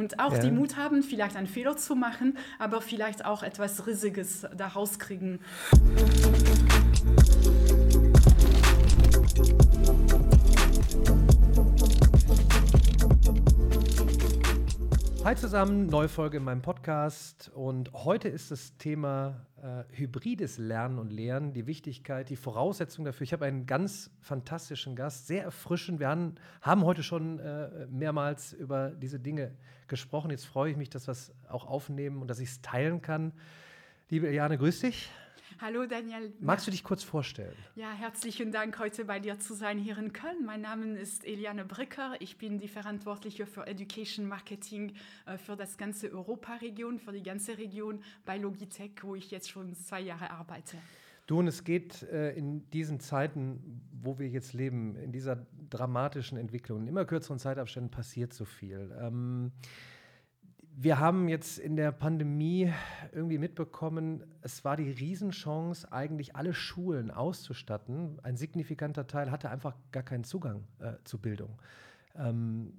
und auch ja. die Mut haben, vielleicht einen Fehler zu machen, aber vielleicht auch etwas Riesiges daraus kriegen. Hi zusammen, neue Folge in meinem Podcast und heute ist das Thema äh, hybrides Lernen und Lehren, die Wichtigkeit, die Voraussetzung dafür. Ich habe einen ganz fantastischen Gast, sehr erfrischend. Wir haben, haben heute schon äh, mehrmals über diese Dinge gesprochen. Jetzt freue ich mich, dass wir es auch aufnehmen und dass ich es teilen kann. Liebe Eliane, grüß dich. Hallo Daniel. Magst du dich kurz vorstellen? Ja, herzlichen Dank, heute bei dir zu sein hier in Köln. Mein Name ist Eliane Bricker. Ich bin die Verantwortliche für Education Marketing äh, für das ganze Europaregion, für die ganze Region bei Logitech, wo ich jetzt schon zwei Jahre arbeite. Du, und es geht äh, in diesen Zeiten, wo wir jetzt leben, in dieser dramatischen Entwicklung, in immer kürzeren Zeitabständen passiert so viel. Ähm, wir haben jetzt in der Pandemie irgendwie mitbekommen, es war die Riesenchance, eigentlich alle Schulen auszustatten. Ein signifikanter Teil hatte einfach gar keinen Zugang äh, zu Bildung. Ähm,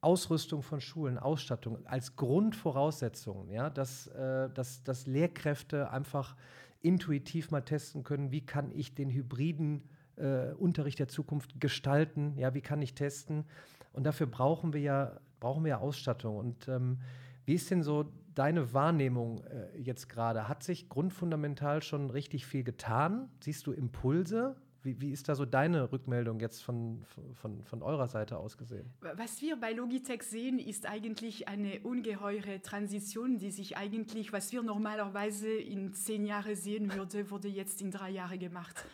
Ausrüstung von Schulen, Ausstattung als Grundvoraussetzung, ja, dass, äh, dass, dass Lehrkräfte einfach intuitiv mal testen können, wie kann ich den hybriden äh, Unterricht der Zukunft gestalten, ja, wie kann ich testen. Und dafür brauchen wir ja, brauchen wir ja Ausstattung. Und ähm, wie ist denn so deine Wahrnehmung äh, jetzt gerade? Hat sich grundfundamental schon richtig viel getan? Siehst du Impulse? Wie, wie, ist da so deine Rückmeldung jetzt von, von, von eurer Seite aus gesehen? Was wir bei Logitech sehen, ist eigentlich eine ungeheure Transition, die sich eigentlich, was wir normalerweise in zehn Jahren sehen würde, wurde jetzt in drei Jahren gemacht.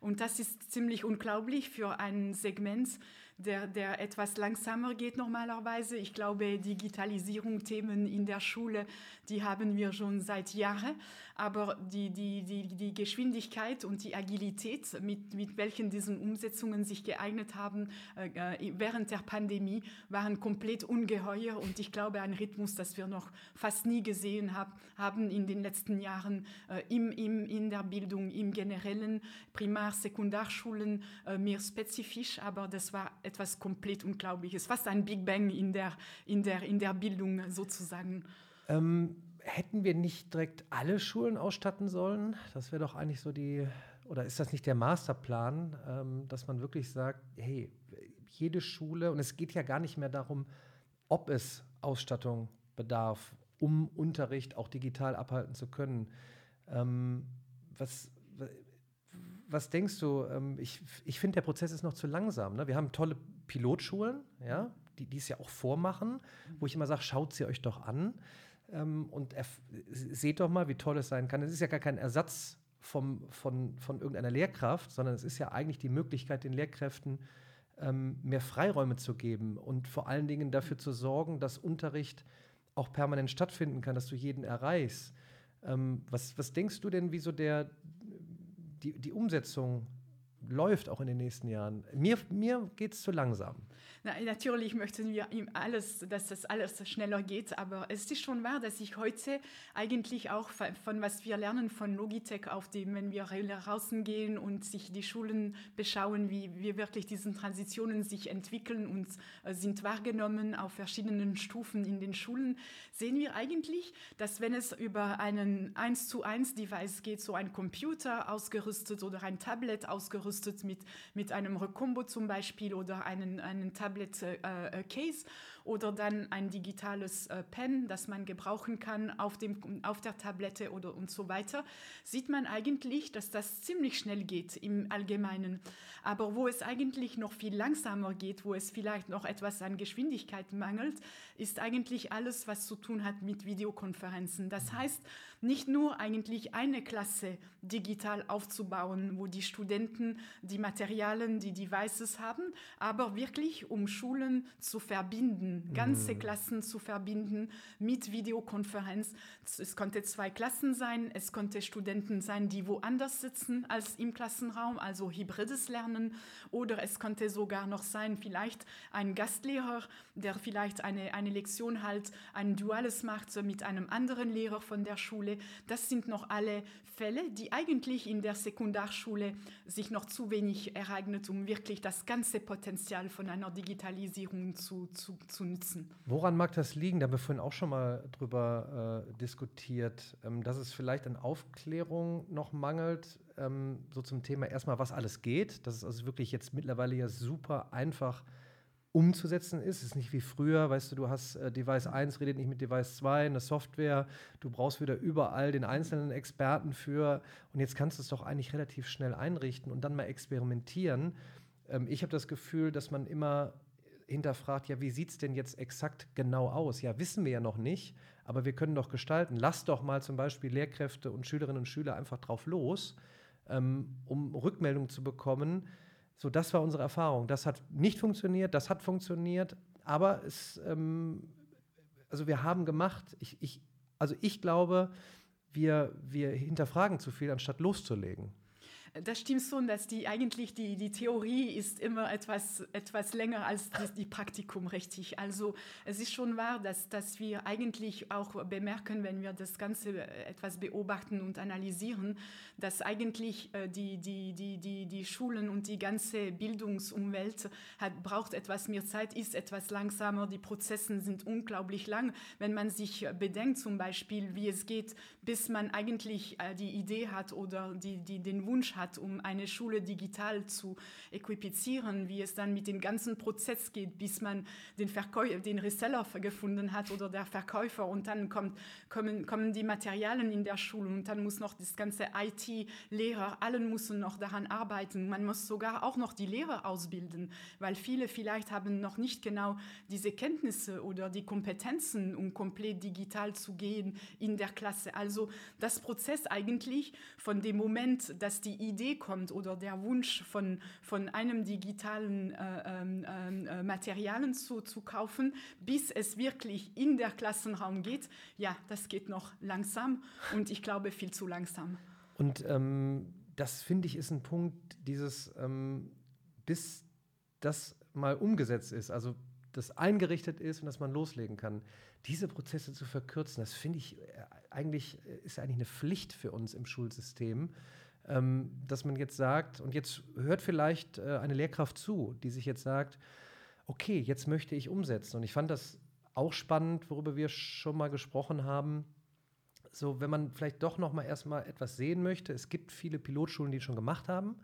Und das ist ziemlich unglaublich für ein Segment, der, der etwas langsamer geht normalerweise. Ich glaube, Digitalisierung, Themen in der Schule, die haben wir schon seit Jahren. Aber die, die, die, die Geschwindigkeit und die Agilität, mit, mit welchen diese Umsetzungen sich geeignet haben äh, während der Pandemie, waren komplett ungeheuer. Und ich glaube, ein Rhythmus, das wir noch fast nie gesehen hab, haben in den letzten Jahren äh, im, im, in der Bildung, im generellen Primar-, Sekundarschulen, äh, mehr spezifisch. Aber das war etwas komplett Unglaubliches, fast ein Big Bang in der, in der, in der Bildung sozusagen. Ähm, hätten wir nicht direkt alle Schulen ausstatten sollen? Das wäre doch eigentlich so die, oder ist das nicht der Masterplan, ähm, dass man wirklich sagt, hey, jede Schule, und es geht ja gar nicht mehr darum, ob es Ausstattung bedarf, um Unterricht auch digital abhalten zu können. Ähm, was, was denkst du? Ähm, ich ich finde, der Prozess ist noch zu langsam. Ne? Wir haben tolle Pilotschulen, ja, die, es ja auch vormachen, wo ich immer sage, schaut sie euch doch an ähm, und seht doch mal, wie toll es sein kann. Es ist ja gar kein Ersatz vom, von, von irgendeiner Lehrkraft, sondern es ist ja eigentlich die Möglichkeit, den Lehrkräften ähm, mehr Freiräume zu geben und vor allen Dingen dafür zu sorgen, dass Unterricht auch permanent stattfinden kann, dass du jeden erreichst. Ähm, was, was denkst du denn, wieso der, die, die Umsetzung läuft auch in den nächsten Jahren. Mir, mir geht es zu langsam. Na, natürlich möchten wir ihm alles, dass das alles schneller geht, aber es ist schon wahr, dass ich heute eigentlich auch von, was wir lernen von Logitech auf dem, wenn wir rausgehen und sich die Schulen beschauen, wie, wie wirklich diese Transitionen sich entwickeln und äh, sind wahrgenommen auf verschiedenen Stufen in den Schulen, sehen wir eigentlich, dass wenn es über einen 1 zu 1 Device geht, so ein Computer ausgerüstet oder ein Tablet ausgerüstet mit, mit einem Recombo zum Beispiel oder einen, einen Tablet, Tablet-Case. Oder dann ein digitales äh, Pen, das man gebrauchen kann auf, dem, auf der Tablette oder und so weiter, sieht man eigentlich, dass das ziemlich schnell geht im Allgemeinen. Aber wo es eigentlich noch viel langsamer geht, wo es vielleicht noch etwas an Geschwindigkeit mangelt, ist eigentlich alles, was zu tun hat mit Videokonferenzen. Das heißt, nicht nur eigentlich eine Klasse digital aufzubauen, wo die Studenten die Materialien, die Devices haben, aber wirklich um Schulen zu verbinden ganze mhm. Klassen zu verbinden mit Videokonferenz. Es konnte zwei Klassen sein, es konnte Studenten sein, die woanders sitzen als im Klassenraum, also hybrides Lernen, oder es konnte sogar noch sein, vielleicht ein Gastlehrer, der vielleicht eine, eine Lektion halt, ein duales macht mit einem anderen Lehrer von der Schule. Das sind noch alle Fälle, die eigentlich in der Sekundarschule sich noch zu wenig ereignet, um wirklich das ganze Potenzial von einer Digitalisierung zu, zu, zu zu nutzen. Woran mag das liegen? Da haben wir vorhin auch schon mal drüber äh, diskutiert, ähm, dass es vielleicht an Aufklärung noch mangelt, ähm, so zum Thema erstmal, was alles geht. Das ist also wirklich jetzt mittlerweile ja super einfach umzusetzen ist. Es ist nicht wie früher, weißt du, du hast äh, Device 1, redet nicht mit Device 2, eine Software, du brauchst wieder überall den einzelnen Experten für und jetzt kannst du es doch eigentlich relativ schnell einrichten und dann mal experimentieren. Ähm, ich habe das Gefühl, dass man immer hinterfragt, ja, wie sieht es denn jetzt exakt genau aus? Ja, wissen wir ja noch nicht, aber wir können doch gestalten. Lass doch mal zum Beispiel Lehrkräfte und Schülerinnen und Schüler einfach drauf los, ähm, um Rückmeldungen zu bekommen, so, das war unsere Erfahrung. Das hat nicht funktioniert, das hat funktioniert, aber es, ähm, also wir haben gemacht. Ich, ich, also ich glaube, wir, wir hinterfragen zu viel, anstatt loszulegen. Das stimmt schon, dass die eigentlich die, die Theorie ist immer etwas, etwas länger als die, die Praktikum, richtig. Also es ist schon wahr, dass, dass wir eigentlich auch bemerken, wenn wir das Ganze etwas beobachten und analysieren, dass eigentlich äh, die, die, die, die, die Schulen und die ganze Bildungsumwelt hat, braucht etwas mehr Zeit, ist etwas langsamer, die Prozesse sind unglaublich lang. Wenn man sich bedenkt zum Beispiel, wie es geht, bis man eigentlich äh, die Idee hat oder die, die, den Wunsch hat, hat, um eine Schule digital zu equipizieren, wie es dann mit dem ganzen Prozess geht, bis man den, Verkäu den Reseller gefunden hat oder der Verkäufer und dann kommt, kommen, kommen die Materialien in der Schule und dann muss noch das ganze IT-Lehrer, allen müssen noch daran arbeiten. Man muss sogar auch noch die Lehrer ausbilden, weil viele vielleicht haben noch nicht genau diese Kenntnisse oder die Kompetenzen, um komplett digital zu gehen in der Klasse. Also das Prozess eigentlich von dem Moment, dass die Idee kommt oder der Wunsch von, von einem digitalen äh, ähm, äh, Materialien zu, zu kaufen, bis es wirklich in der Klassenraum geht, ja, das geht noch langsam und ich glaube viel zu langsam. Und ähm, das finde ich ist ein Punkt, dieses, ähm, bis das mal umgesetzt ist, also das eingerichtet ist und dass man loslegen kann, diese Prozesse zu verkürzen, das finde ich äh, eigentlich, äh, ist eigentlich eine Pflicht für uns im Schulsystem ähm, dass man jetzt sagt, und jetzt hört vielleicht äh, eine Lehrkraft zu, die sich jetzt sagt, okay, jetzt möchte ich umsetzen. Und ich fand das auch spannend, worüber wir schon mal gesprochen haben. So, wenn man vielleicht doch noch mal erstmal etwas sehen möchte, es gibt viele Pilotschulen, die schon gemacht haben.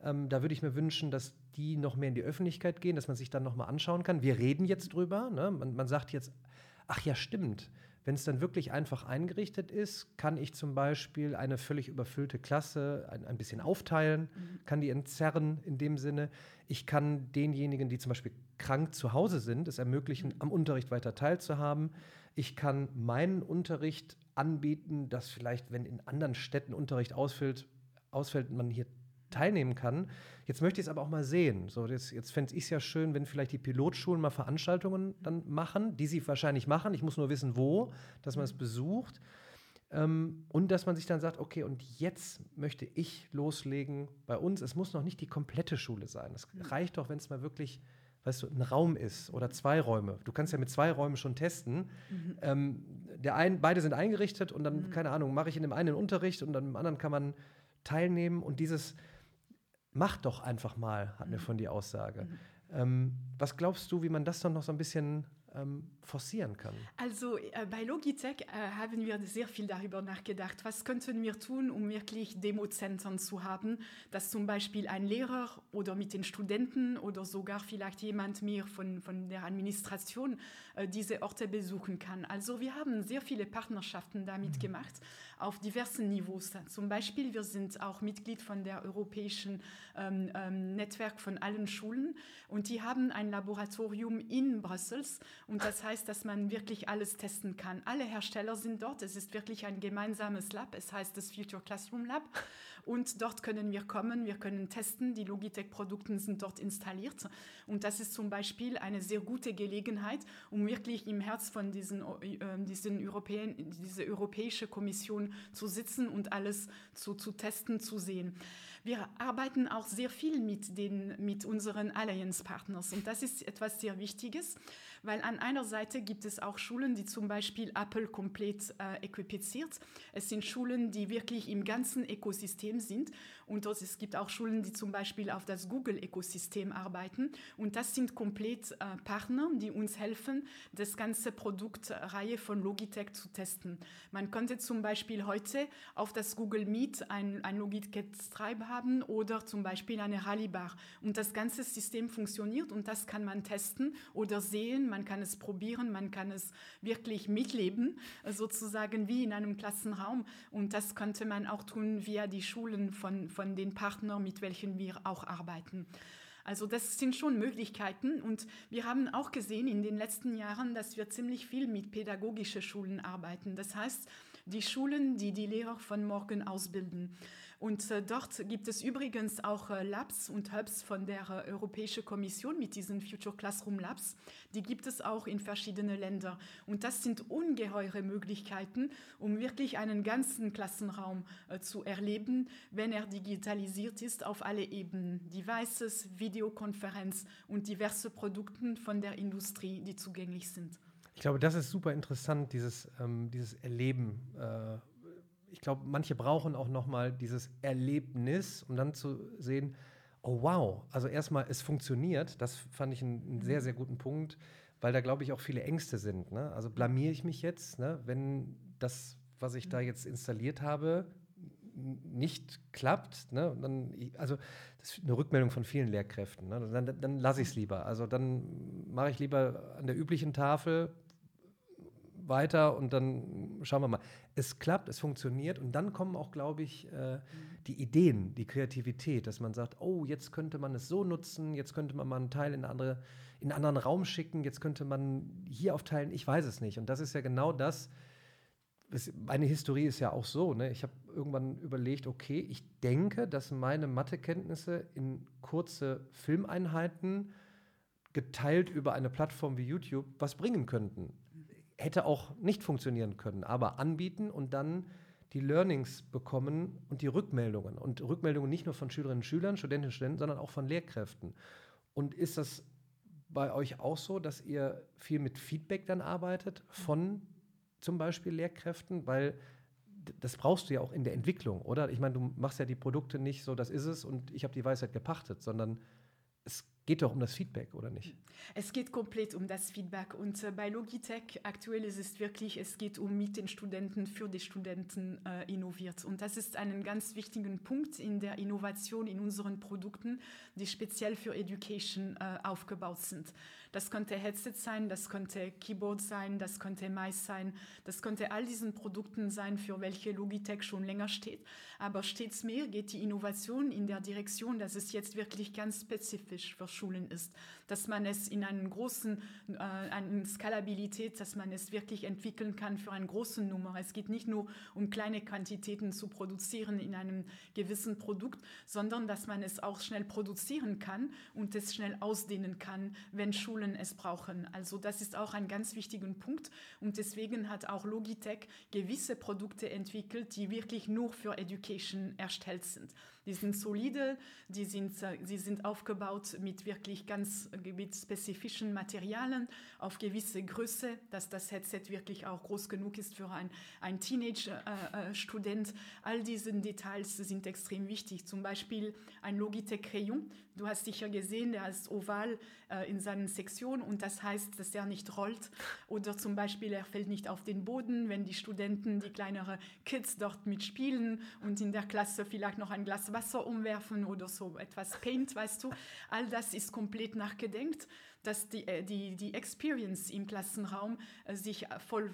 Ähm, da würde ich mir wünschen, dass die noch mehr in die Öffentlichkeit gehen, dass man sich dann noch mal anschauen kann. Wir reden jetzt drüber. Ne? Man, man sagt jetzt, ach ja, stimmt. Wenn es dann wirklich einfach eingerichtet ist, kann ich zum Beispiel eine völlig überfüllte Klasse ein, ein bisschen aufteilen, mhm. kann die entzerren in dem Sinne. Ich kann denjenigen, die zum Beispiel krank zu Hause sind, es ermöglichen, mhm. am Unterricht weiter teilzuhaben. Ich kann meinen Unterricht anbieten, dass vielleicht, wenn in anderen Städten Unterricht ausfällt, ausfällt man hier teilnehmen kann. Jetzt möchte ich es aber auch mal sehen. So, jetzt, jetzt fände ich es ja schön, wenn vielleicht die Pilotschulen mal Veranstaltungen dann machen, die sie wahrscheinlich machen. Ich muss nur wissen, wo, dass man es besucht. Ähm, und dass man sich dann sagt, okay, und jetzt möchte ich loslegen bei uns. Es muss noch nicht die komplette Schule sein. Es reicht doch, wenn es mal wirklich weißt du, ein Raum ist oder zwei Räume. Du kannst ja mit zwei Räumen schon testen. Mhm. Ähm, der ein, beide sind eingerichtet und dann, mhm. keine Ahnung, mache ich in dem einen Unterricht und dann im anderen kann man teilnehmen und dieses, mach doch einfach mal, hat mir mhm. von die Aussage. Mhm. Ähm, was glaubst du, wie man das dann noch so ein bisschen ähm, forcieren kann? Also äh, bei Logitech äh, haben wir sehr viel darüber nachgedacht. Was könnten wir tun, um wirklich Demozentren zu haben, dass zum Beispiel ein Lehrer oder mit den Studenten oder sogar vielleicht jemand mehr von, von der Administration äh, diese Orte besuchen kann. Also wir haben sehr viele Partnerschaften damit mhm. gemacht auf diversen Niveaus. Zum Beispiel, wir sind auch Mitglied von der europäischen ähm, ähm, Netzwerk von allen Schulen und die haben ein Laboratorium in Brüssel und das heißt, dass man wirklich alles testen kann. Alle Hersteller sind dort. Es ist wirklich ein gemeinsames Lab. Es heißt das Future Classroom Lab. Und dort können wir kommen, wir können testen. Die Logitech-Produkte sind dort installiert. Und das ist zum Beispiel eine sehr gute Gelegenheit, um wirklich im Herz von diesen, äh, diesen Europäen, diese Europäische Kommission zu sitzen und alles zu, zu testen, zu sehen. Wir arbeiten auch sehr viel mit, den, mit unseren Alliance-Partners und das ist etwas sehr Wichtiges, weil an einer Seite gibt es auch Schulen, die zum Beispiel Apple komplett äh, equipiziert. Es sind Schulen, die wirklich im ganzen Ökosystem sind und es gibt auch Schulen, die zum Beispiel auf das Google-Ökosystem arbeiten und das sind komplett äh, Partner, die uns helfen, das ganze Produktreihe von Logitech zu testen. Man konnte zum Beispiel heute auf das Google Meet ein, ein Logitech Stripe haben oder zum Beispiel eine Rallye-Bar und das ganze System funktioniert und das kann man testen oder sehen, man kann es probieren, man kann es wirklich mitleben, sozusagen wie in einem Klassenraum. Und das könnte man auch tun via die Schulen von, von den Partnern, mit welchen wir auch arbeiten. Also das sind schon Möglichkeiten und wir haben auch gesehen in den letzten Jahren, dass wir ziemlich viel mit pädagogischen Schulen arbeiten. Das heißt, die Schulen, die die Lehrer von morgen ausbilden. Und äh, dort gibt es übrigens auch äh, Labs und Hubs von der äh, Europäischen Kommission mit diesen Future Classroom Labs. Die gibt es auch in verschiedenen Ländern. Und das sind ungeheure Möglichkeiten, um wirklich einen ganzen Klassenraum zu erleben, wenn er digitalisiert ist auf alle Ebenen. Devices, Videokonferenz und diverse Produkte von der Industrie, die zugänglich sind. Ich glaube, das ist super interessant, dieses, ähm, dieses Erleben äh, ich glaube, manche brauchen auch nochmal dieses Erlebnis, um dann zu sehen, oh wow, also erstmal, es funktioniert. Das fand ich einen, einen sehr, sehr guten Punkt, weil da, glaube ich, auch viele Ängste sind. Ne? Also blamiere ich mich jetzt, ne? wenn das, was ich da jetzt installiert habe, nicht klappt, ne, dann, also das ist eine Rückmeldung von vielen Lehrkräften, ne, dann, dann lasse ich es lieber. Also dann mache ich lieber an der üblichen Tafel, weiter und dann schauen wir mal. Es klappt, es funktioniert und dann kommen auch, glaube ich, äh, die Ideen, die Kreativität, dass man sagt, oh, jetzt könnte man es so nutzen, jetzt könnte man mal einen Teil in, eine andere, in einen anderen Raum schicken, jetzt könnte man hier aufteilen, ich weiß es nicht. Und das ist ja genau das, meine Historie ist ja auch so. Ne? Ich habe irgendwann überlegt, okay, ich denke, dass meine Mathekenntnisse in kurze Filmeinheiten geteilt über eine Plattform wie YouTube was bringen könnten hätte auch nicht funktionieren können, aber anbieten und dann die Learnings bekommen und die Rückmeldungen. Und Rückmeldungen nicht nur von Schülerinnen und Schülern, Studentinnen und Studenten, sondern auch von Lehrkräften. Und ist das bei euch auch so, dass ihr viel mit Feedback dann arbeitet von zum Beispiel Lehrkräften? Weil das brauchst du ja auch in der Entwicklung, oder? Ich meine, du machst ja die Produkte nicht so, das ist es und ich habe die Weisheit gepachtet, sondern es geht doch um das Feedback, oder nicht? Es geht komplett um das Feedback. Und äh, bei Logitech aktuell ist es wirklich, es geht um mit den Studenten, für die Studenten äh, innoviert. Und das ist ein ganz wichtiger Punkt in der Innovation in unseren Produkten, die speziell für Education äh, aufgebaut sind. Das könnte Headset sein, das könnte Keyboard sein, das könnte Mais sein, das könnte all diesen Produkten sein, für welche Logitech schon länger steht. Aber stets mehr geht die Innovation in der Direktion, dass es jetzt wirklich ganz spezifisch für Schulen ist, dass man es in einen großen, äh, eine Skalabilität, dass man es wirklich entwickeln kann für eine große Nummer. Es geht nicht nur um kleine Quantitäten zu produzieren in einem gewissen Produkt, sondern dass man es auch schnell produzieren kann und es schnell ausdehnen kann, wenn Schulen es brauchen. Also das ist auch ein ganz wichtiger Punkt und deswegen hat auch Logitech gewisse Produkte entwickelt, die wirklich nur für Education erstellt sind. Die sind solide, die sind, sie sind aufgebaut mit wirklich ganz mit spezifischen Materialien auf gewisse Größe, dass das Headset wirklich auch groß genug ist für ein, ein Teenage-Student. Äh, äh All diese Details sind extrem wichtig. Zum Beispiel ein Logitech Crayon. Du hast sicher gesehen, der ist oval äh, in seinen Sektionen und das heißt, dass er nicht rollt oder zum Beispiel er fällt nicht auf den Boden, wenn die Studenten, die kleineren Kids dort mitspielen und in der Klasse vielleicht noch ein Glas Wasser umwerfen oder so etwas Paint, weißt du. All das ist komplett nachgedenkt, dass die, äh, die, die Experience im Klassenraum äh, sich voll,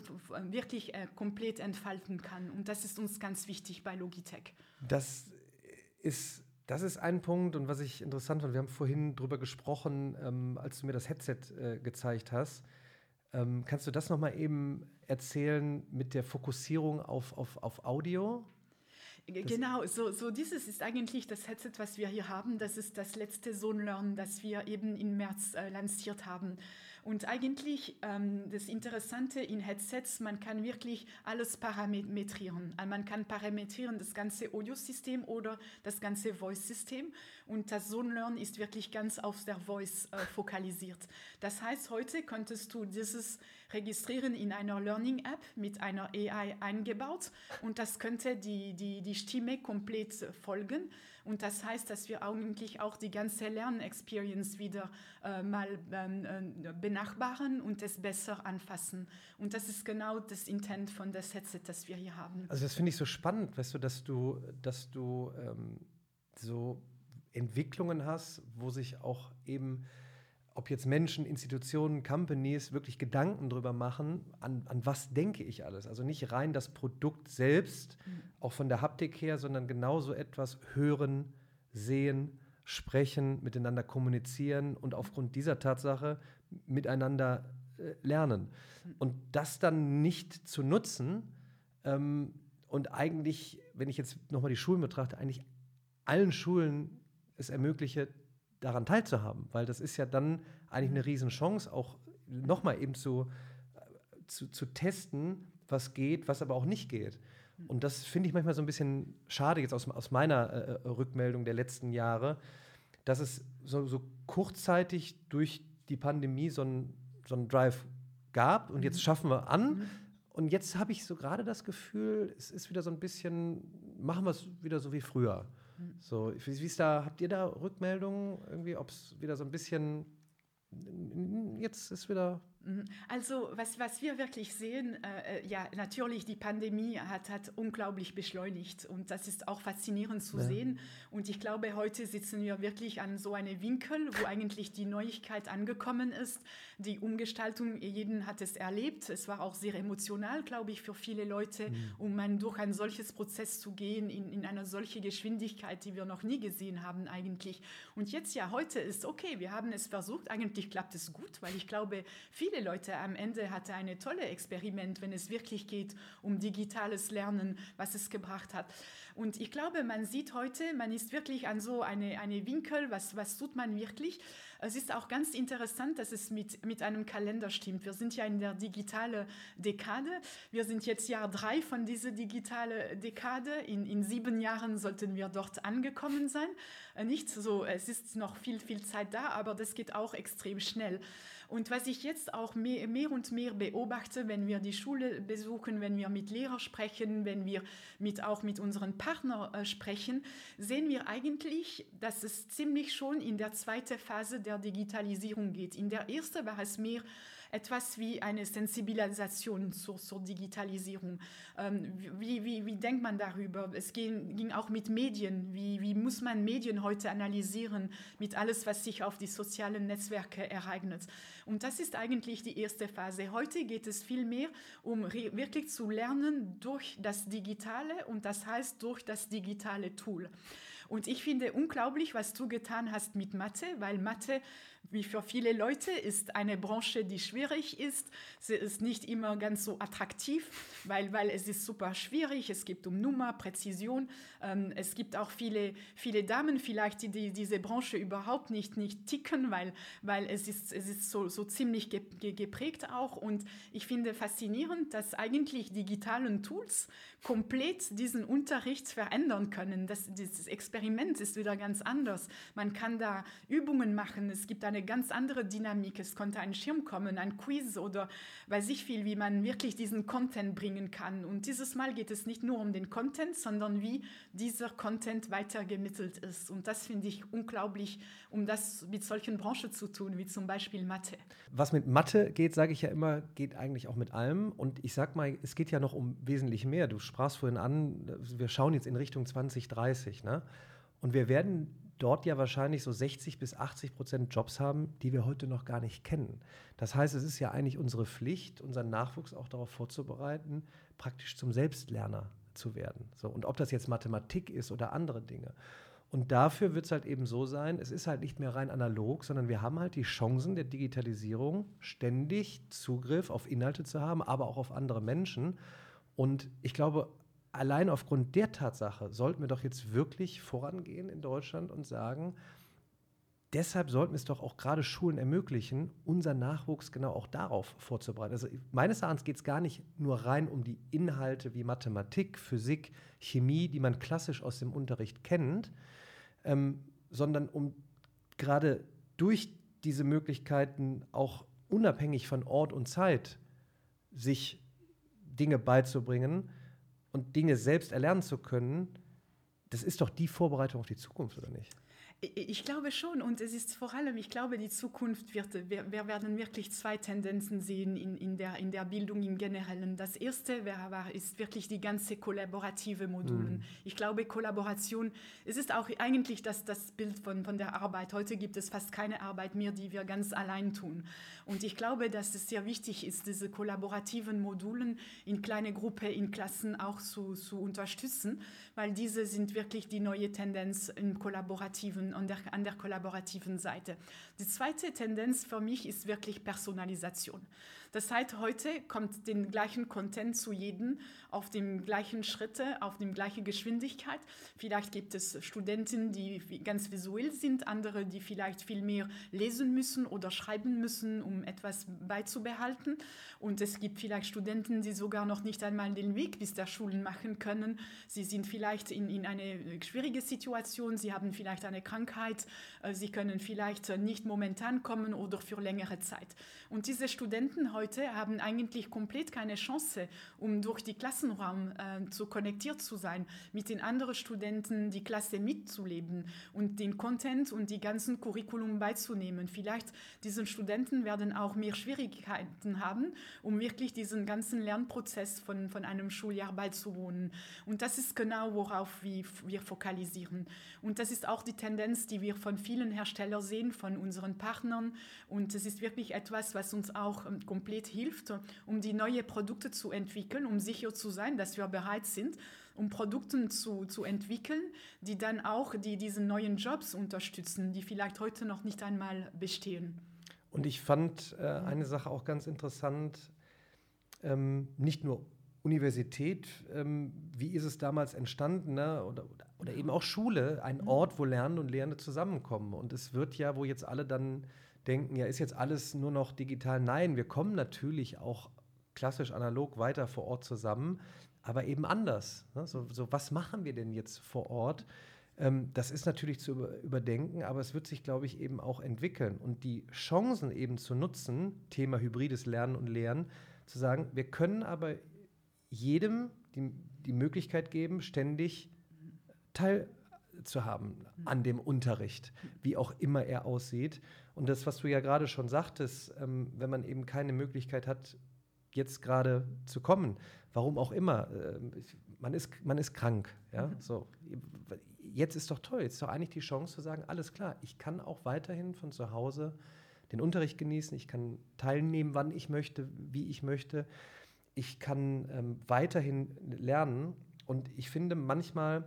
wirklich äh, komplett entfalten kann. Und das ist uns ganz wichtig bei Logitech. Das ist das ist ein Punkt und was ich interessant fand, wir haben vorhin darüber gesprochen, ähm, als du mir das Headset äh, gezeigt hast. Ähm, kannst du das nochmal eben erzählen mit der Fokussierung auf, auf, auf Audio? Genau, so, so dieses ist eigentlich das Headset, was wir hier haben. Das ist das letzte Zone Learn, das wir eben im März äh, lanciert haben. Und eigentlich ähm, das Interessante in Headsets, man kann wirklich alles parametrieren. Also man kann parametrieren das ganze Audiosystem oder das ganze Voice-System. Und das Zone Learn ist wirklich ganz auf der Voice äh, fokalisiert. Das heißt, heute könntest du dieses registrieren in einer Learning-App mit einer AI eingebaut und das könnte die, die, die Stimme komplett folgen. Und das heißt, dass wir eigentlich auch die ganze Lernexperience wieder äh, mal ähm, äh, benachbaren und es besser anfassen. Und das ist genau das Intent von das Headset, das wir hier haben. Also das finde ich so spannend, weißt du, dass du, dass du ähm, so Entwicklungen hast, wo sich auch eben ob jetzt Menschen, Institutionen, Companies wirklich Gedanken darüber machen, an, an was denke ich alles. Also nicht rein das Produkt selbst, mhm. auch von der Haptik her, sondern genauso etwas hören, sehen, sprechen, miteinander kommunizieren und aufgrund dieser Tatsache miteinander äh, lernen. Mhm. Und das dann nicht zu nutzen ähm, und eigentlich, wenn ich jetzt nochmal die Schulen betrachte, eigentlich allen Schulen es ermögliche, daran teilzuhaben, weil das ist ja dann eigentlich eine Riesenchance, auch nochmal eben zu, zu, zu testen, was geht, was aber auch nicht geht. Und das finde ich manchmal so ein bisschen schade jetzt aus, aus meiner äh, äh, Rückmeldung der letzten Jahre, dass es so, so kurzzeitig durch die Pandemie so einen so Drive gab und jetzt mhm. schaffen wir an. Mhm. Und jetzt habe ich so gerade das Gefühl, es ist wieder so ein bisschen, machen wir es wieder so wie früher. So, wie ist da, habt ihr da Rückmeldungen irgendwie, ob es wieder so ein bisschen jetzt ist wieder. Also was, was wir wirklich sehen, äh, äh, ja natürlich die Pandemie hat, hat unglaublich beschleunigt und das ist auch faszinierend zu ja. sehen. Und ich glaube, heute sitzen wir wirklich an so einem Winkel, wo eigentlich die Neuigkeit angekommen ist. Die Umgestaltung, jeden hat es erlebt. Es war auch sehr emotional, glaube ich, für viele Leute, mhm. um man durch ein solches Prozess zu gehen, in, in einer solche Geschwindigkeit, die wir noch nie gesehen haben eigentlich. Und jetzt ja, heute ist okay, wir haben es versucht. Eigentlich klappt es gut, weil ich glaube, viele viele Leute am Ende hatte eine tolle Experiment, wenn es wirklich geht um digitales Lernen, was es gebracht hat. Und ich glaube, man sieht heute, man ist wirklich an so eine, eine Winkel, was, was tut man wirklich. Es ist auch ganz interessant, dass es mit, mit einem Kalender stimmt. Wir sind ja in der digitalen Dekade. Wir sind jetzt Jahr drei von dieser digitalen Dekade. In, in sieben Jahren sollten wir dort angekommen sein. Äh, nicht so, es ist noch viel, viel Zeit da, aber das geht auch extrem schnell. Und was ich jetzt auch mehr, mehr und mehr beobachte, wenn wir die Schule besuchen, wenn wir mit Lehrern sprechen, wenn wir mit, auch mit unseren Partnern äh, sprechen, sehen wir eigentlich, dass es ziemlich schon in der zweiten Phase der Digitalisierung geht. In der ersten war es mehr etwas wie eine Sensibilisation zur, zur Digitalisierung. Ähm, wie, wie, wie denkt man darüber? Es ging, ging auch mit Medien. Wie, wie muss man Medien heute analysieren mit alles, was sich auf die sozialen Netzwerke ereignet? Und das ist eigentlich die erste Phase. Heute geht es viel mehr um wirklich zu lernen durch das Digitale und das heißt durch das digitale Tool. Und ich finde unglaublich, was du getan hast mit Mathe, weil Mathe wie für viele Leute ist eine Branche, die schwierig ist. Sie ist nicht immer ganz so attraktiv, weil, weil es ist super schwierig. Es geht um Nummer, Präzision. Ähm, es gibt auch viele, viele Damen vielleicht, die, die diese Branche überhaupt nicht, nicht ticken, weil, weil es ist, es ist so, so ziemlich geprägt auch. Und ich finde faszinierend, dass eigentlich digitalen Tools komplett diesen Unterricht verändern können. Das, dieses Experiment ist wieder ganz anders. Man kann da Übungen machen. Es gibt eine ganz andere Dynamik. Es konnte ein Schirm kommen, ein Quiz oder weiß ich viel, wie man wirklich diesen Content bringen kann. Und dieses Mal geht es nicht nur um den Content, sondern wie dieser Content weitergemittelt ist. Und das finde ich unglaublich, um das mit solchen Branchen zu tun, wie zum Beispiel Mathe. Was mit Mathe geht, sage ich ja immer, geht eigentlich auch mit allem. Und ich sage mal, es geht ja noch um wesentlich mehr. Du sprachst vorhin an, wir schauen jetzt in Richtung 2030. Ne? Und wir werden dort ja wahrscheinlich so 60 bis 80 Prozent Jobs haben, die wir heute noch gar nicht kennen. Das heißt, es ist ja eigentlich unsere Pflicht, unseren Nachwuchs auch darauf vorzubereiten, praktisch zum Selbstlerner zu werden. So, und ob das jetzt Mathematik ist oder andere Dinge. Und dafür wird es halt eben so sein, es ist halt nicht mehr rein analog, sondern wir haben halt die Chancen der Digitalisierung, ständig Zugriff auf Inhalte zu haben, aber auch auf andere Menschen. Und ich glaube, allein aufgrund der Tatsache sollten wir doch jetzt wirklich vorangehen in Deutschland und sagen, deshalb sollten wir es doch auch gerade Schulen ermöglichen, unseren Nachwuchs genau auch darauf vorzubereiten. Also meines Erachtens geht es gar nicht nur rein um die Inhalte wie Mathematik, Physik, Chemie, die man klassisch aus dem Unterricht kennt, ähm, sondern um gerade durch diese Möglichkeiten auch unabhängig von Ort und Zeit sich Dinge beizubringen und Dinge selbst erlernen zu können, das ist doch die Vorbereitung auf die Zukunft, oder nicht? Ich glaube schon und es ist vor allem, ich glaube, die Zukunft wird, wir, wir werden wirklich zwei Tendenzen sehen in, in, der, in der Bildung im Generellen. Das erste war, ist wirklich die ganze kollaborative Modulen. Mhm. Ich glaube, Kollaboration, es ist auch eigentlich das, das Bild von, von der Arbeit. Heute gibt es fast keine Arbeit mehr, die wir ganz allein tun. Und ich glaube, dass es sehr wichtig ist, diese kollaborativen Modulen in kleine Gruppen, in Klassen auch zu, zu unterstützen, weil diese sind wirklich die neue Tendenz im kollaborativen an der, an der kollaborativen Seite. Die zweite Tendenz für mich ist wirklich Personalisation. Das heißt, heute kommt den gleichen Content zu jedem auf dem gleichen Schritte, auf dem gleichen Geschwindigkeit. Vielleicht gibt es Studenten, die ganz visuell sind, andere, die vielleicht viel mehr lesen müssen oder schreiben müssen, um etwas beizubehalten. Und es gibt vielleicht Studenten, die sogar noch nicht einmal den Weg bis der Schulen machen können. Sie sind vielleicht in, in eine schwierige Situation, sie haben vielleicht eine Krankheit, äh, sie können vielleicht nicht momentan kommen oder für längere Zeit. Und diese Studenten heute haben eigentlich komplett keine Chance, um durch die Klassenraum äh, zu konnektiert zu sein, mit den anderen Studenten die Klasse mitzuleben und den Content und die ganzen Curriculum beizunehmen. Vielleicht diese Studenten werden auch mehr Schwierigkeiten haben, um wirklich diesen ganzen Lernprozess von, von einem Schuljahr beizuwohnen. Und das ist genau, worauf wir, wir fokalisieren. Und das ist auch die Tendenz, die wir von vielen Herstellern sehen, von unseren Partnern. Und es ist wirklich etwas, was uns auch ähm, komplett hilft, um die neuen Produkte zu entwickeln, um sicher zu sein, dass wir bereit sind, um Produkte zu, zu entwickeln, die dann auch die, diese neuen Jobs unterstützen, die vielleicht heute noch nicht einmal bestehen. Und ich fand äh, eine Sache auch ganz interessant, ähm, nicht nur Universität, ähm, wie ist es damals entstanden, ne? oder, oder, eben auch Schule, ein mhm. Ort, wo Lernen und Lehrende zusammenkommen. Und es wird ja, wo jetzt alle dann denken, ja, ist jetzt alles nur noch digital. Nein, wir kommen natürlich auch klassisch analog weiter vor Ort zusammen, aber eben anders. Ne? So, so, was machen wir denn jetzt vor Ort? Ähm, das ist natürlich zu überdenken, aber es wird sich, glaube ich, eben auch entwickeln. Und die Chancen eben zu nutzen, Thema hybrides Lernen und Lehren, zu sagen, wir können aber jedem die, die Möglichkeit geben, ständig teilzuhaben an dem Unterricht, wie auch immer er aussieht. Und das, was du ja gerade schon sagtest, ähm, wenn man eben keine Möglichkeit hat, jetzt gerade zu kommen, warum auch immer, äh, man, ist, man ist krank. Ja? Mhm. So, jetzt ist doch toll, jetzt ist doch eigentlich die Chance zu sagen, alles klar, ich kann auch weiterhin von zu Hause den Unterricht genießen, ich kann teilnehmen, wann ich möchte, wie ich möchte, ich kann ähm, weiterhin lernen. Und ich finde, manchmal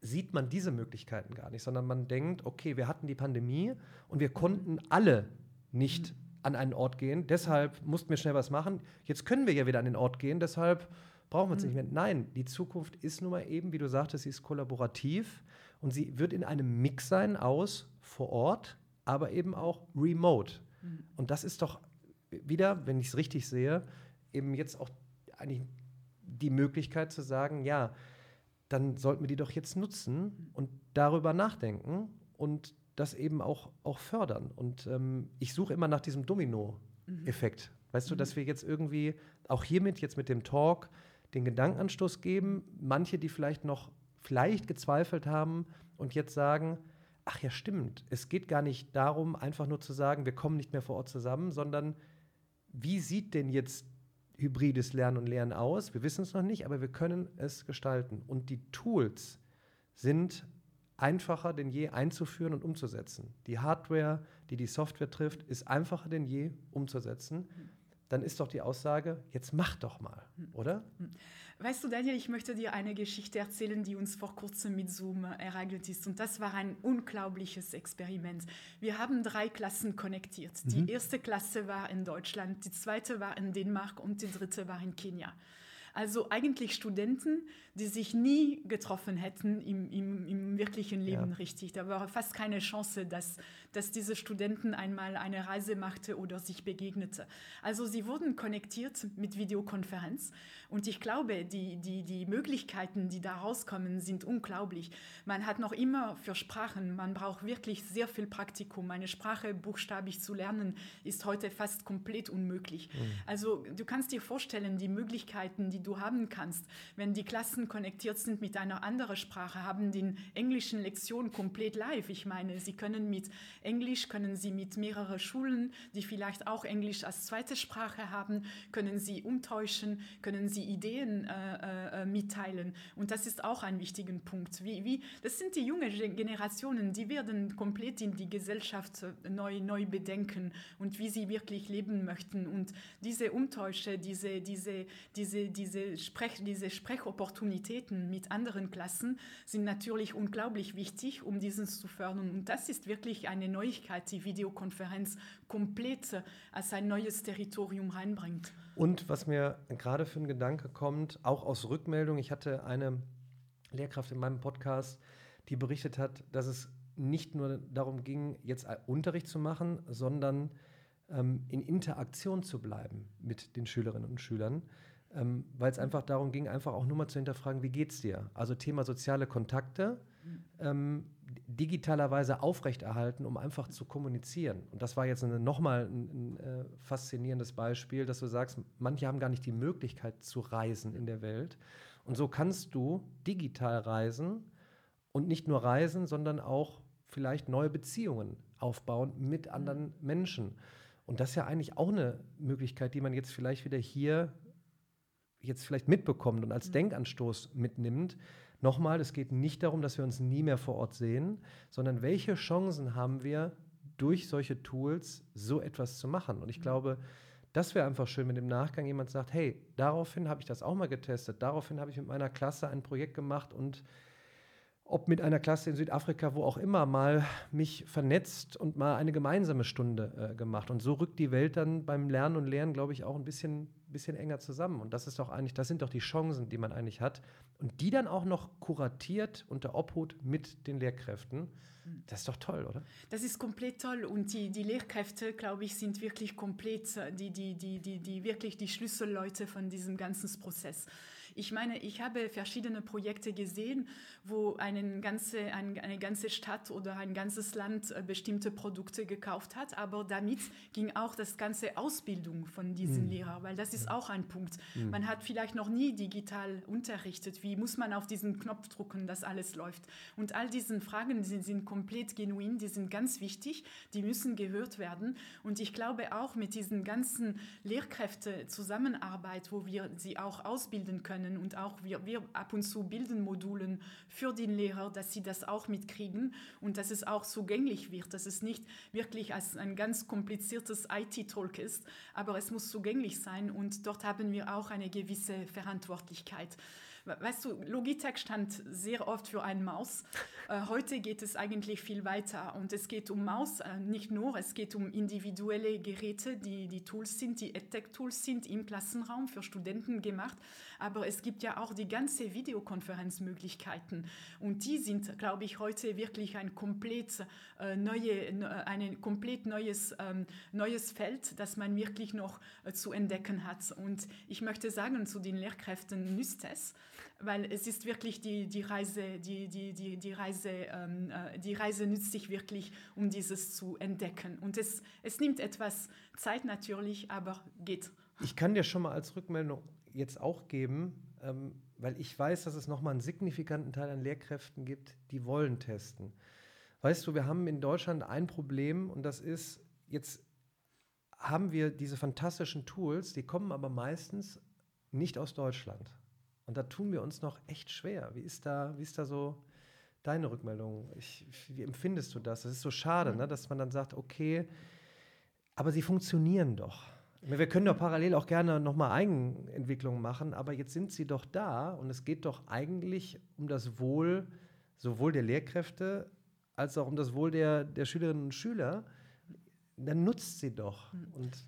sieht man diese Möglichkeiten gar nicht, sondern man denkt, okay, wir hatten die Pandemie und wir konnten alle nicht mhm. an einen Ort gehen, deshalb mussten wir schnell was machen. Jetzt können wir ja wieder an den Ort gehen, deshalb brauchen wir es mhm. nicht mehr. Nein, die Zukunft ist nun mal eben, wie du sagtest, sie ist kollaborativ und sie wird in einem Mix sein aus vor Ort, aber eben auch remote. Mhm. Und das ist doch wieder, wenn ich es richtig sehe, eben jetzt auch eigentlich die Möglichkeit zu sagen, ja, dann sollten wir die doch jetzt nutzen und darüber nachdenken und das eben auch, auch fördern. Und ähm, ich suche immer nach diesem Domino-Effekt. Mhm. Weißt du, dass mhm. wir jetzt irgendwie auch hiermit, jetzt mit dem Talk, den Gedankenanstoß geben, manche, die vielleicht noch vielleicht gezweifelt haben und jetzt sagen, ach ja, stimmt, es geht gar nicht darum, einfach nur zu sagen, wir kommen nicht mehr vor Ort zusammen, sondern wie sieht denn jetzt hybrides Lernen und Lernen aus? Wir wissen es noch nicht, aber wir können es gestalten. Und die Tools sind einfacher denn je einzuführen und umzusetzen. Die Hardware, die die Software trifft, ist einfacher denn je umzusetzen. Dann ist doch die Aussage, jetzt mach doch mal, oder? Weißt du, Daniel, ich möchte dir eine Geschichte erzählen, die uns vor kurzem mit Zoom ereignet ist. Und das war ein unglaubliches Experiment. Wir haben drei Klassen konnektiert. Die mhm. erste Klasse war in Deutschland, die zweite war in Dänemark und die dritte war in Kenia. Also eigentlich Studenten, die sich nie getroffen hätten im, im, im wirklichen Leben, ja. richtig. Da war fast keine Chance, dass, dass diese Studenten einmal eine Reise machte oder sich begegnete. Also sie wurden konnektiert mit Videokonferenz und ich glaube, die, die, die Möglichkeiten, die da rauskommen, sind unglaublich. Man hat noch immer für Sprachen, man braucht wirklich sehr viel Praktikum. Eine Sprache buchstabig zu lernen, ist heute fast komplett unmöglich. Mhm. Also du kannst dir vorstellen, die Möglichkeiten, die du haben kannst, wenn die Klassen konnektiert sind mit einer anderen Sprache, haben die englischen Lektionen komplett live. Ich meine, sie können mit Englisch, können sie mit mehreren Schulen, die vielleicht auch Englisch als zweite Sprache haben, können sie umtäuschen, können sie Ideen äh, äh, mitteilen. Und das ist auch ein wichtiger Punkt. Wie, wie, das sind die jungen Generationen, die werden komplett in die Gesellschaft äh, neu, neu bedenken und wie sie wirklich leben möchten. Und diese Umtäusche, diese, diese, diese, diese, Sprech, diese Sprechopportunitäten mit anderen Klassen sind natürlich unglaublich wichtig, um dieses zu fördern. Und das ist wirklich eine Neuigkeit, die Videokonferenz komplett als ein neues Territorium reinbringt. Und was mir gerade für einen Gedanke kommt, auch aus Rückmeldung, ich hatte eine Lehrkraft in meinem Podcast, die berichtet hat, dass es nicht nur darum ging, jetzt Unterricht zu machen, sondern ähm, in Interaktion zu bleiben mit den Schülerinnen und Schülern, ähm, weil es einfach darum ging, einfach auch nur mal zu hinterfragen, wie geht es dir? Also Thema soziale Kontakte, ähm, digitalerweise aufrechterhalten, um einfach zu kommunizieren. Und das war jetzt nochmal ein, ein äh, faszinierendes Beispiel, dass du sagst, manche haben gar nicht die Möglichkeit zu reisen in der Welt. Und so kannst du digital reisen und nicht nur reisen, sondern auch vielleicht neue Beziehungen aufbauen mit anderen Menschen. Und das ist ja eigentlich auch eine Möglichkeit, die man jetzt vielleicht wieder hier jetzt vielleicht mitbekommt und als mhm. Denkanstoß mitnimmt. Nochmal, es geht nicht darum, dass wir uns nie mehr vor Ort sehen, sondern welche Chancen haben wir, durch solche Tools so etwas zu machen. Und ich mhm. glaube, das wäre einfach schön, wenn im Nachgang jemand sagt, hey, daraufhin habe ich das auch mal getestet, daraufhin habe ich mit meiner Klasse ein Projekt gemacht und ob mit einer Klasse in Südafrika, wo auch immer, mal mich vernetzt und mal eine gemeinsame Stunde äh, gemacht. Und so rückt die Welt dann beim Lernen und Lernen, glaube ich, auch ein bisschen, bisschen enger zusammen. Und das ist doch eigentlich, das sind doch die Chancen, die man eigentlich hat. Und die dann auch noch kuratiert unter Obhut mit den Lehrkräften. Das ist doch toll, oder? Das ist komplett toll. Und die, die Lehrkräfte, glaube ich, sind wirklich komplett äh, die, die, die, die, die wirklich die Schlüsselleute von diesem ganzen Prozess. Ich meine, ich habe verschiedene Projekte gesehen, wo eine ganze, eine ganze Stadt oder ein ganzes Land äh, bestimmte Produkte gekauft hat, aber damit ging auch das ganze Ausbildung von diesen mhm. Lehrern, weil das ist auch ein Punkt. Mhm. Man hat vielleicht noch nie digital unterrichtet. Wie muss man auf diesen Knopf drücken, dass alles läuft? Und all diese Fragen sind, sind komplett genuin, die sind ganz wichtig, die müssen gehört werden. Und ich glaube auch mit diesen ganzen Lehrkräfte-Zusammenarbeit, wo wir sie auch ausbilden können, können und auch wir, wir ab und zu bilden Modulen für den Lehrer, dass sie das auch mitkriegen und dass es auch zugänglich wird, dass es nicht wirklich als ein ganz kompliziertes IT-Talk ist, aber es muss zugänglich sein und dort haben wir auch eine gewisse Verantwortlichkeit. Weißt du, Logitech stand sehr oft für ein Maus. Äh, heute geht es eigentlich viel weiter und es geht um Maus, äh, nicht nur, es geht um individuelle Geräte, die die Tools sind, die EdTech-Tools sind im Klassenraum für Studenten gemacht, aber es gibt ja auch die ganze Videokonferenzmöglichkeiten und die sind, glaube ich, heute wirklich ein komplett, äh, neue, ein komplett neues, ähm, neues Feld, das man wirklich noch äh, zu entdecken hat. Und ich möchte sagen zu den Lehrkräften, nützt es, weil es ist wirklich die, die Reise, die, die, die, die, Reise, ähm, äh, die Reise nützt sich wirklich, um dieses zu entdecken. Und es, es nimmt etwas Zeit natürlich, aber geht. Ich kann dir schon mal als Rückmeldung jetzt auch geben, ähm, weil ich weiß, dass es nochmal einen signifikanten Teil an Lehrkräften gibt, die wollen testen. Weißt du, wir haben in Deutschland ein Problem und das ist, jetzt haben wir diese fantastischen Tools, die kommen aber meistens nicht aus Deutschland. Und da tun wir uns noch echt schwer. Wie ist da, wie ist da so deine Rückmeldung? Ich, wie empfindest du das? Das ist so schade, ne, dass man dann sagt, okay, aber sie funktionieren doch. Wir können doch parallel auch gerne nochmal Eigenentwicklungen machen, aber jetzt sind sie doch da und es geht doch eigentlich um das Wohl sowohl der Lehrkräfte als auch um das Wohl der, der Schülerinnen und Schüler. Dann nutzt sie doch. Hm. Und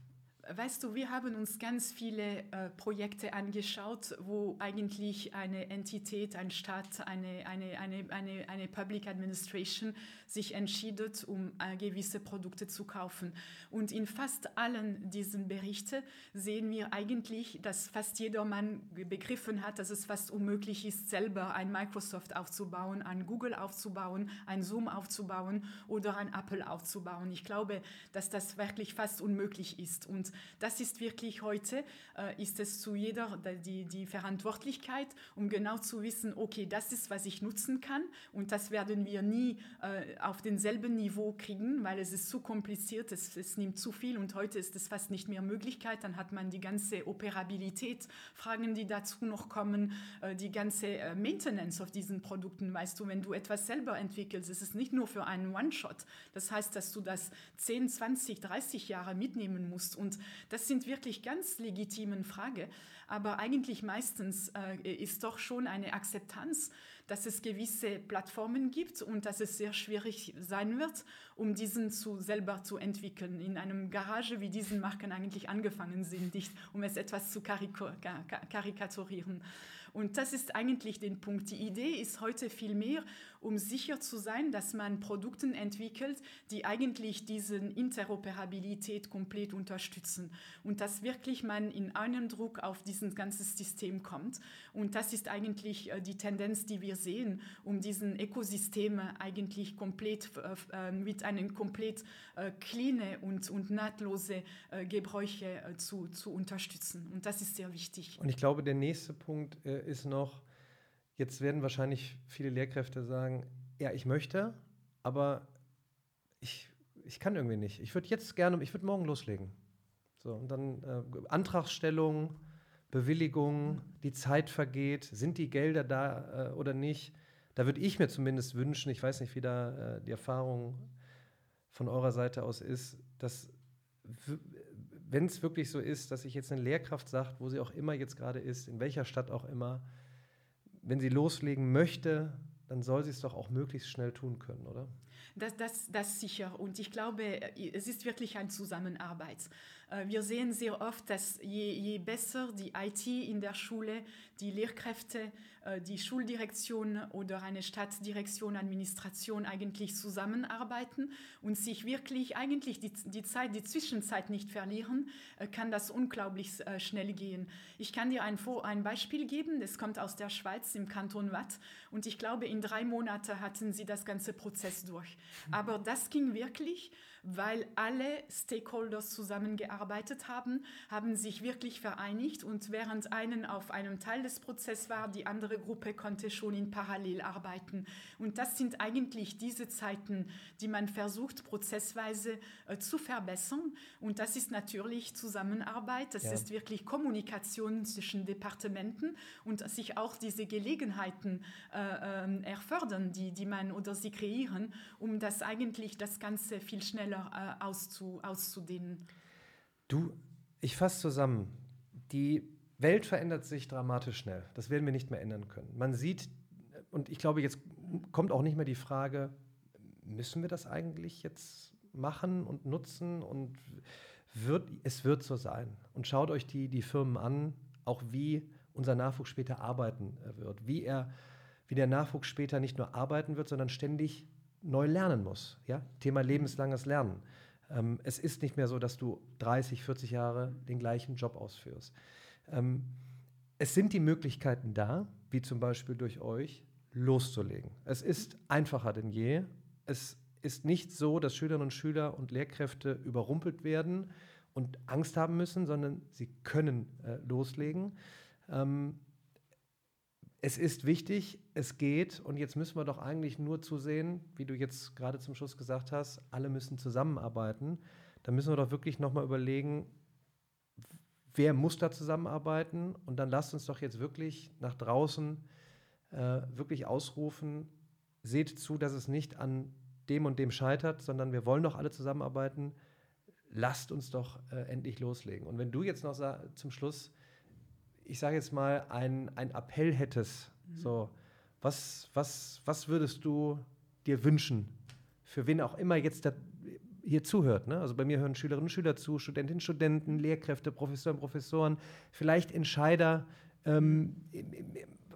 Weißt du, wir haben uns ganz viele äh, Projekte angeschaut, wo eigentlich eine Entität, ein Staat, eine, eine, eine, eine, eine Public Administration sich entschieden, um äh, gewisse Produkte zu kaufen. Und in fast allen diesen Berichten sehen wir eigentlich, dass fast jedermann begriffen hat, dass es fast unmöglich ist, selber ein Microsoft aufzubauen, ein Google aufzubauen, ein Zoom aufzubauen oder ein Apple aufzubauen. Ich glaube, dass das wirklich fast unmöglich ist. Und das ist wirklich heute, äh, ist es zu jeder die, die Verantwortlichkeit, um genau zu wissen, okay, das ist, was ich nutzen kann und das werden wir nie äh, auf denselben Niveau kriegen, weil es ist zu kompliziert, es, es nimmt zu viel und heute ist es fast nicht mehr Möglichkeit. Dann hat man die ganze Operabilität, Fragen, die dazu noch kommen, äh, die ganze äh, Maintenance auf diesen Produkten. Weißt du, wenn du etwas selber entwickelst, ist es nicht nur für einen One-Shot. Das heißt, dass du das 10, 20, 30 Jahre mitnehmen musst und das sind wirklich ganz legitimen Fragen, aber eigentlich meistens äh, ist doch schon eine Akzeptanz, dass es gewisse Plattformen gibt und dass es sehr schwierig sein wird, um diesen zu selber zu entwickeln. In einem Garage, wie diesen Marken eigentlich angefangen sind, nicht, um es etwas zu karikaturieren. Und das ist eigentlich der Punkt. Die Idee ist heute viel mehr, um sicher zu sein, dass man Produkte entwickelt, die eigentlich diese Interoperabilität komplett unterstützen und dass wirklich man in einem Druck auf dieses ganze System kommt. Und das ist eigentlich äh, die Tendenz, die wir sehen, um diesen Ökosysteme eigentlich komplett äh, äh, mit einem komplett clean und, und nahtlose Gebräuche zu, zu unterstützen. Und das ist sehr wichtig. Und ich glaube, der nächste Punkt ist noch, Jetzt werden wahrscheinlich viele Lehrkräfte sagen, ja, ich möchte, aber ich, ich kann irgendwie nicht. Ich würde jetzt gerne, ich würde morgen loslegen. So, und dann äh, Antragstellung, Bewilligung, die Zeit vergeht, sind die Gelder da äh, oder nicht? Da würde ich mir zumindest wünschen, ich weiß nicht, wie da äh, die Erfahrung von eurer Seite aus ist, dass wenn es wirklich so ist, dass sich jetzt eine Lehrkraft sagt, wo sie auch immer jetzt gerade ist, in welcher Stadt auch immer, wenn sie loslegen möchte, dann soll sie es doch auch möglichst schnell tun können, oder? Das, das, das sicher. Und ich glaube, es ist wirklich eine Zusammenarbeit. Äh, wir sehen sehr oft, dass je, je besser die IT in der Schule, die Lehrkräfte, äh, die Schuldirektion oder eine Stadtdirektion, Administration eigentlich zusammenarbeiten und sich wirklich eigentlich die, die Zeit, die Zwischenzeit nicht verlieren, äh, kann das unglaublich schnell gehen. Ich kann dir ein, ein Beispiel geben, das kommt aus der Schweiz im Kanton Watt und ich glaube, in drei Monaten hatten sie das ganze Prozess durch. Aber das ging wirklich weil alle Stakeholders zusammengearbeitet haben, haben sich wirklich vereinigt und während einen auf einem Teil des Prozesses war, die andere Gruppe konnte schon in Parallel arbeiten. Und das sind eigentlich diese Zeiten, die man versucht, prozessweise äh, zu verbessern. Und das ist natürlich Zusammenarbeit, das ja. ist wirklich Kommunikation zwischen Departementen und sich auch diese Gelegenheiten äh, äh, erfordern, die, die man oder sie kreieren, um das eigentlich das Ganze viel schneller schneller äh, auszu, auszudehnen. Du, ich fasse zusammen. Die Welt verändert sich dramatisch schnell. Das werden wir nicht mehr ändern können. Man sieht, und ich glaube, jetzt kommt auch nicht mehr die Frage, müssen wir das eigentlich jetzt machen und nutzen? Und wird, es wird so sein. Und schaut euch die, die Firmen an, auch wie unser Nachwuchs später arbeiten wird, wie er, wie der Nachwuchs später nicht nur arbeiten wird, sondern ständig neu lernen muss. Ja? Thema lebenslanges Lernen. Ähm, es ist nicht mehr so, dass du 30, 40 Jahre den gleichen Job ausführst. Ähm, es sind die Möglichkeiten da, wie zum Beispiel durch euch, loszulegen. Es ist einfacher denn je. Es ist nicht so, dass Schülerinnen und Schüler und Lehrkräfte überrumpelt werden und Angst haben müssen, sondern sie können äh, loslegen. Ähm, es ist wichtig, es geht und jetzt müssen wir doch eigentlich nur zusehen, wie du jetzt gerade zum Schluss gesagt hast, alle müssen zusammenarbeiten. Da müssen wir doch wirklich nochmal überlegen, wer muss da zusammenarbeiten und dann lasst uns doch jetzt wirklich nach draußen äh, wirklich ausrufen, seht zu, dass es nicht an dem und dem scheitert, sondern wir wollen doch alle zusammenarbeiten. Lasst uns doch äh, endlich loslegen. Und wenn du jetzt noch zum Schluss ich sage jetzt mal, ein, Appell hättest, mhm. so, was, was, was würdest du dir wünschen, für wen auch immer jetzt der, hier zuhört. Ne? Also bei mir hören Schülerinnen und Schüler zu, Studentinnen, Studenten, Lehrkräfte, Professoren, Professoren, vielleicht Entscheider, ähm,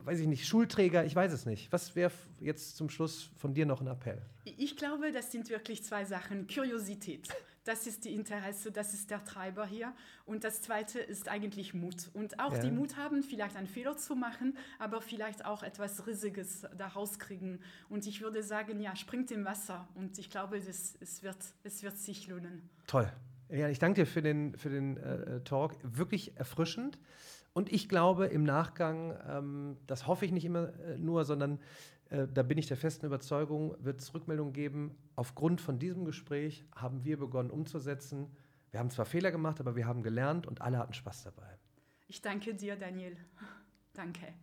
weiß ich nicht, Schulträger, ich weiß es nicht. Was wäre jetzt zum Schluss von dir noch ein Appell? Ich glaube, das sind wirklich zwei Sachen. Curiosität. Das ist die Interesse, das ist der Treiber hier. Und das Zweite ist eigentlich Mut. Und auch ja. die Mut haben, vielleicht einen Fehler zu machen, aber vielleicht auch etwas Riesiges daraus kriegen. Und ich würde sagen, ja, springt im Wasser. Und ich glaube, das, es, wird, es wird sich lohnen. Toll. Ja, ich danke dir für den, für den äh, Talk. Wirklich erfrischend. Und ich glaube im Nachgang, ähm, das hoffe ich nicht immer äh, nur, sondern äh, da bin ich der festen Überzeugung, wird es Rückmeldungen geben. Aufgrund von diesem Gespräch haben wir begonnen umzusetzen. Wir haben zwar Fehler gemacht, aber wir haben gelernt und alle hatten Spaß dabei. Ich danke dir, Daniel. Danke.